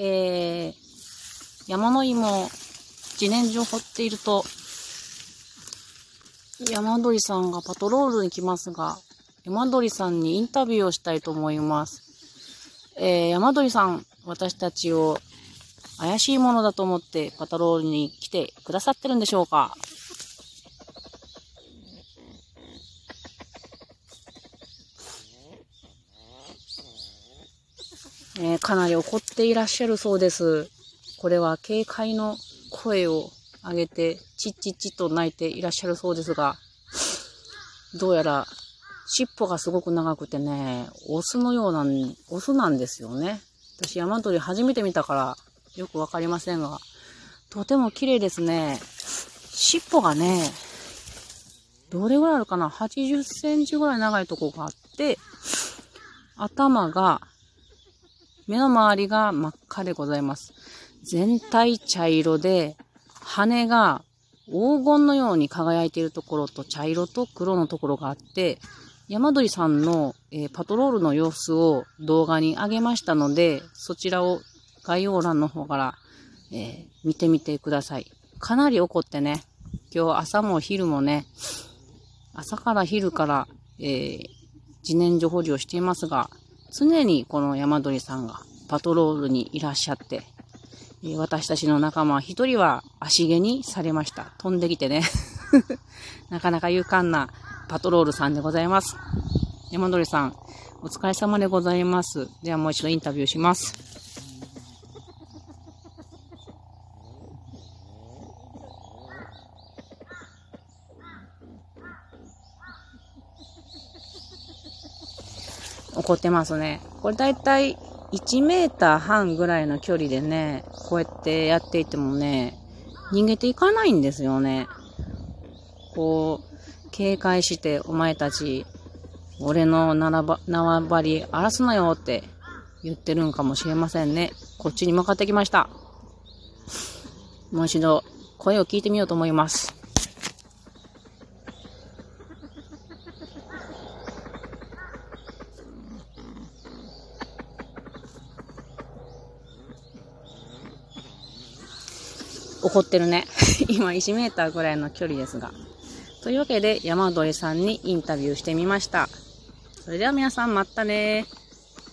えー、山の芋、自然薯を掘っていると、山鳥さんがパトロールに来ますが、山鳥さんにインタビューをしたいと思います。えー、山鳥さん、私たちを怪しいものだと思ってパトロールに来てくださってるんでしょうか？えー、かなり怒っていらっしゃるそうです。これは警戒の声を上げて、チッチッチッと泣いていらっしゃるそうですが、どうやら尻尾がすごく長くてね、オスのような、オスなんですよね。私山鳥初めて見たからよくわかりませんが、とても綺麗ですね。尻尾がね、どれぐらいあるかな ?80 センチぐらい長いとこがあって、頭が目の周りが真っ赤でございます。全体茶色で、羽が黄金のように輝いているところと茶色と黒のところがあって、山鳥さんの、えー、パトロールの様子を動画に上げましたので、そちらを概要欄の方から、えー、見てみてください。かなり怒ってね、今日朝も昼もね、朝から昼から、えー、自然薯掘りをしていますが、常にこの山鳥さんがパトロールにいらっしゃって、え私たちの仲間一人は足毛にされました。飛んできてね。なかなか勇敢なパトロールさんでございます。山鳥さん、お疲れ様でございます。ではもう一度インタビューします。怒ってますね。これだいたい1メーター半ぐらいの距離でね、こうやってやっていてもね、逃げていかないんですよね。こう、警戒して、お前たち、俺の縄張り荒らすなよって言ってるんかもしれませんね。こっちに向かってきました。もう一度声を聞いてみようと思います。怒ってるね。今1メーターぐらいの距離ですが。というわけで山鳥さんにインタビューしてみました。それでは皆さんまたね